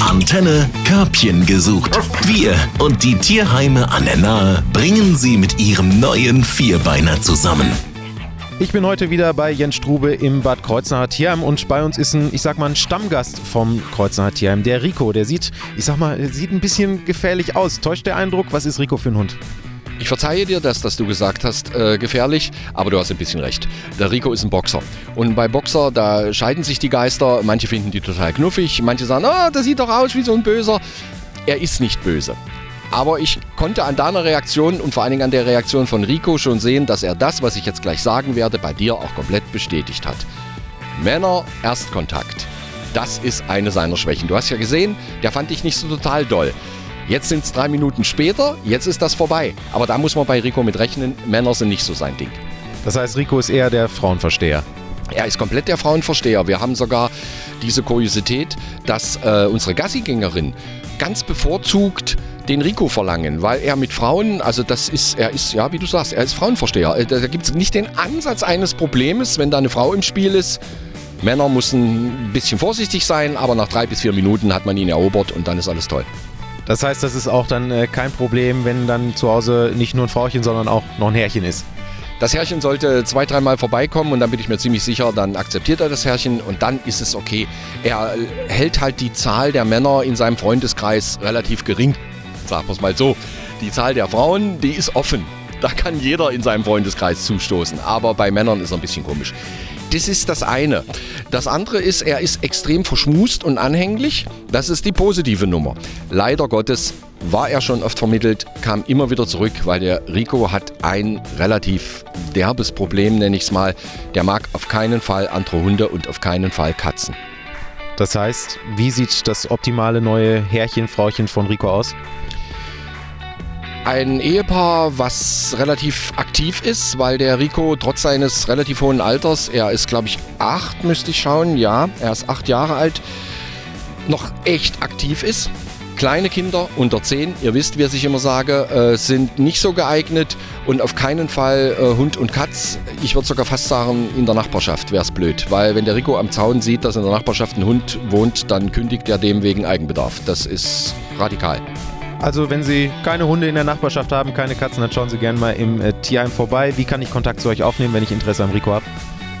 Antenne Körbchen gesucht. Wir und die Tierheime an der Nahe bringen sie mit ihrem neuen Vierbeiner zusammen. Ich bin heute wieder bei Jens Strube im Bad Kreuznacher Tierheim und bei uns ist ein, ich sag mal, ein Stammgast vom Kreuznacher Tierheim, der Rico. Der sieht, ich sag mal, sieht ein bisschen gefährlich aus. Täuscht der Eindruck? Was ist Rico für ein Hund? Ich verzeihe dir das, dass du gesagt hast, äh, gefährlich, aber du hast ein bisschen recht. Der Rico ist ein Boxer. Und bei Boxer, da scheiden sich die Geister. Manche finden die total knuffig, manche sagen, ah, das sieht doch aus wie so ein Böser. Er ist nicht böse. Aber ich konnte an deiner Reaktion und vor allen Dingen an der Reaktion von Rico schon sehen, dass er das, was ich jetzt gleich sagen werde, bei dir auch komplett bestätigt hat. Männer Erstkontakt. Das ist eine seiner Schwächen. Du hast ja gesehen, der fand ich nicht so total doll. Jetzt sind es drei Minuten später, jetzt ist das vorbei. Aber da muss man bei Rico mit rechnen, Männer sind nicht so sein Ding. Das heißt, Rico ist eher der Frauenversteher. Er ist komplett der Frauenversteher. Wir haben sogar diese Kuriosität, dass äh, unsere Gassigängerin ganz bevorzugt den Rico verlangen, weil er mit Frauen, also das ist, er ist, ja, wie du sagst, er ist Frauenversteher. Äh, Da gibt es nicht den Ansatz eines Problems, wenn da eine Frau im Spiel ist. Männer müssen ein bisschen vorsichtig sein, aber nach drei bis vier Minuten hat man ihn erobert und dann ist alles toll. Das heißt, das ist auch dann äh, kein Problem, wenn dann zu Hause nicht nur ein Frauchen, sondern auch noch ein Herrchen ist. Das Herrchen sollte zwei, dreimal vorbeikommen und dann bin ich mir ziemlich sicher, dann akzeptiert er das Herrchen und dann ist es okay. Er äh, hält halt die Zahl der Männer in seinem Freundeskreis relativ gering. Sagen wir es mal so. Die Zahl der Frauen, die ist offen. Da kann jeder in seinem Freundeskreis zustoßen. Aber bei Männern ist er ein bisschen komisch. Das ist das eine. Das andere ist, er ist extrem verschmust und anhänglich. Das ist die positive Nummer. Leider Gottes war er schon oft vermittelt, kam immer wieder zurück, weil der Rico hat ein relativ derbes Problem, nenne ich es mal. Der mag auf keinen Fall andere Hunde und auf keinen Fall Katzen. Das heißt, wie sieht das optimale neue Herrchen, Frauchen von Rico aus? Ein Ehepaar, was relativ aktiv ist, weil der Rico trotz seines relativ hohen Alters, er ist glaube ich acht, müsste ich schauen, ja, er ist acht Jahre alt, noch echt aktiv ist. Kleine Kinder unter 10, ihr wisst, wie ich immer sage, äh, sind nicht so geeignet und auf keinen Fall äh, Hund und Katz. Ich würde sogar fast sagen, in der Nachbarschaft wäre es blöd, weil wenn der Rico am Zaun sieht, dass in der Nachbarschaft ein Hund wohnt, dann kündigt er dem wegen Eigenbedarf. Das ist radikal. Also, wenn Sie keine Hunde in der Nachbarschaft haben, keine Katzen, dann schauen Sie gerne mal im äh, Tierheim vorbei. Wie kann ich Kontakt zu euch aufnehmen, wenn ich Interesse am Rico habe?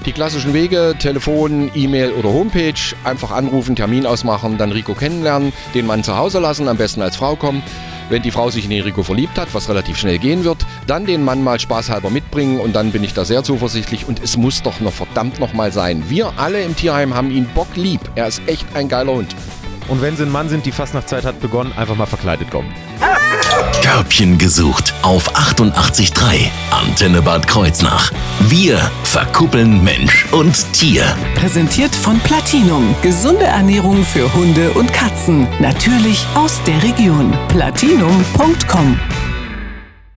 Die klassischen Wege, Telefon, E-Mail oder Homepage, einfach anrufen, Termin ausmachen, dann Rico kennenlernen, den Mann zu Hause lassen, am besten als Frau kommen. Wenn die Frau sich in den Rico verliebt hat, was relativ schnell gehen wird, dann den Mann mal spaßhalber mitbringen und dann bin ich da sehr zuversichtlich und es muss doch noch verdammt noch mal sein. Wir alle im Tierheim haben ihn Bock lieb. Er ist echt ein geiler Hund. Und wenn Sie ein Mann sind, die Fastnachtzeit hat begonnen, einfach mal verkleidet kommen. Körbchen gesucht auf 88.3 Antenne Bad Kreuznach. Wir verkuppeln Mensch und Tier. Präsentiert von Platinum. Gesunde Ernährung für Hunde und Katzen. Natürlich aus der Region. Platinum.com